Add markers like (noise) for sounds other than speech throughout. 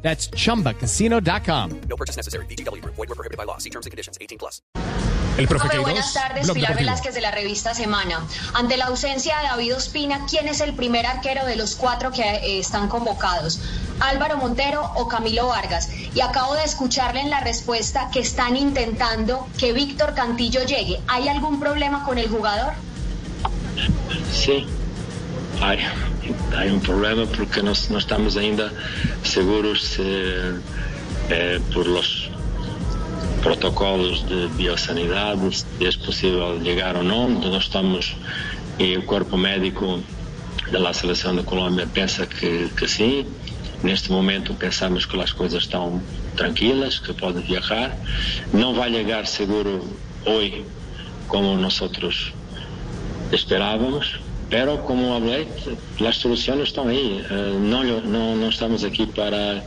That's chumbacasino.com. No purchase necessary. BGW. Void were prohibited by law. See terms and conditions. 18 plus. El profe Queiroz, buenas tardes, Blog Pilar. Velázquez de la revista Semana. Ante la ausencia de David Ospina, ¿quién es el primer arquero de los cuatro que eh, están convocados? ¿Álvaro Montero o Camilo Vargas? Y acabo de escucharle en la respuesta que están intentando que Víctor Cantillo llegue. ¿Hay algún problema con el jugador? Sim, hay, hay um problema porque nós, não estamos ainda seguros se, eh, por los protocolos de biosanidade, se é possível chegar ou não. Nós estamos, e o corpo médico da seleção da Colômbia pensa que, que sim. Neste momento pensamos que as coisas estão tranquilas, que pode viajar. Não vai chegar seguro hoje como nós esperávamos, pero como hablé, las soluciones están ahí. Eh, no, no, no estamos aquí para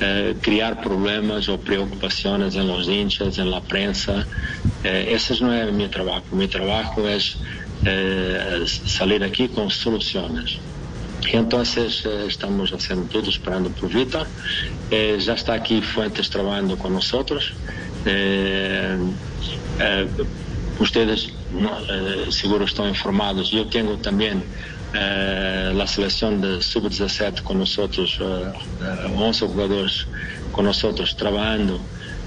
eh, criar problemas o preocupaciones en los hinchas, en la prensa. Eh, ese no es mi trabajo. Mi trabajo es eh, salir aquí con soluciones. Entonces eh, estamos haciendo todo esperando por Vitor. Ya está aquí Fuentes trabajando con nosotros. Eh, eh, ustedes eh, seguro estão informados. Eu tenho também eh, a seleção de sub-17 com nós, eh, 11 jogadores com nós trabalhando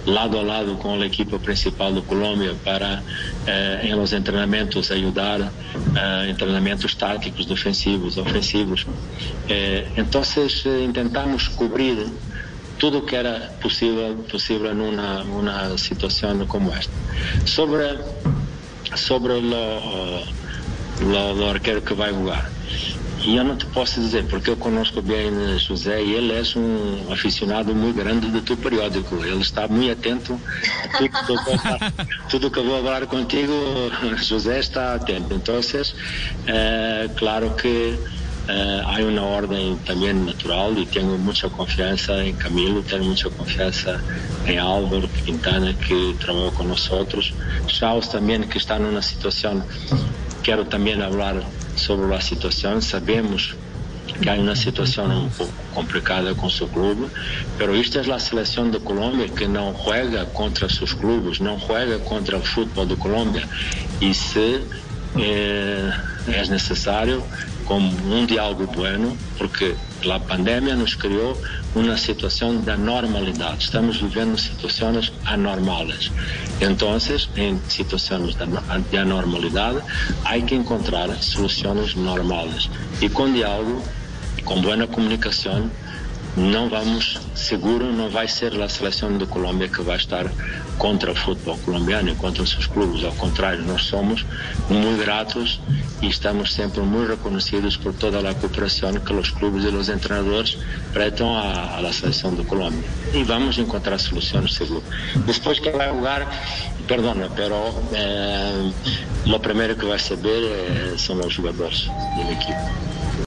lado a lado com a equipe principal do Colômbia para eh, em los treinamentos ajudar eh, em treinamentos táticos, defensivos, ofensivos. Eh, então eh, tentamos cobrir tudo o que era possível possível numa uma situação como esta. Sobre sobre o, o, o arqueiro que vai jogar. E eu não te posso dizer, porque eu conozco bem José e ele é um aficionado muito grande do teu periódico. Ele está muito atento a tudo, tudo, (laughs) tudo que eu vou falar contigo, José está atento. Então, é, claro que é, há uma ordem também natural e tenho muita confiança em Camilo, tenho muita confiança em Álvaro Quintana, que trabalhou com nós. Charles também, que está numa situação, quero também falar sobre a situação. Sabemos que há uma situação um pouco complicada com seu clube, mas esta é a seleção da Colômbia que não joga contra seus clubes, não joga contra o futebol da Colômbia. E se é, é necessário, como um diálogo bueno, porque a pandemia nos criou uma situação da normalidade. Estamos vivendo situações anormais. Então, em situações de anormalidade, há que encontrar soluções normais. E com diálogo, com boa comunicação, não vamos, seguro, não vai ser a seleção de Colômbia que vai estar contra o futebol colombiano e contra os seus clubes. Ao contrário, nós somos muito gratos e estamos sempre muito reconhecidos por toda a cooperação que os clubes e os treinadores prestam à, à seleção de Colômbia. E vamos encontrar soluções, seguro. Depois que vai jogar, perdona, pero eh, o primeiro que vai saber eh, são os jogadores da equipe.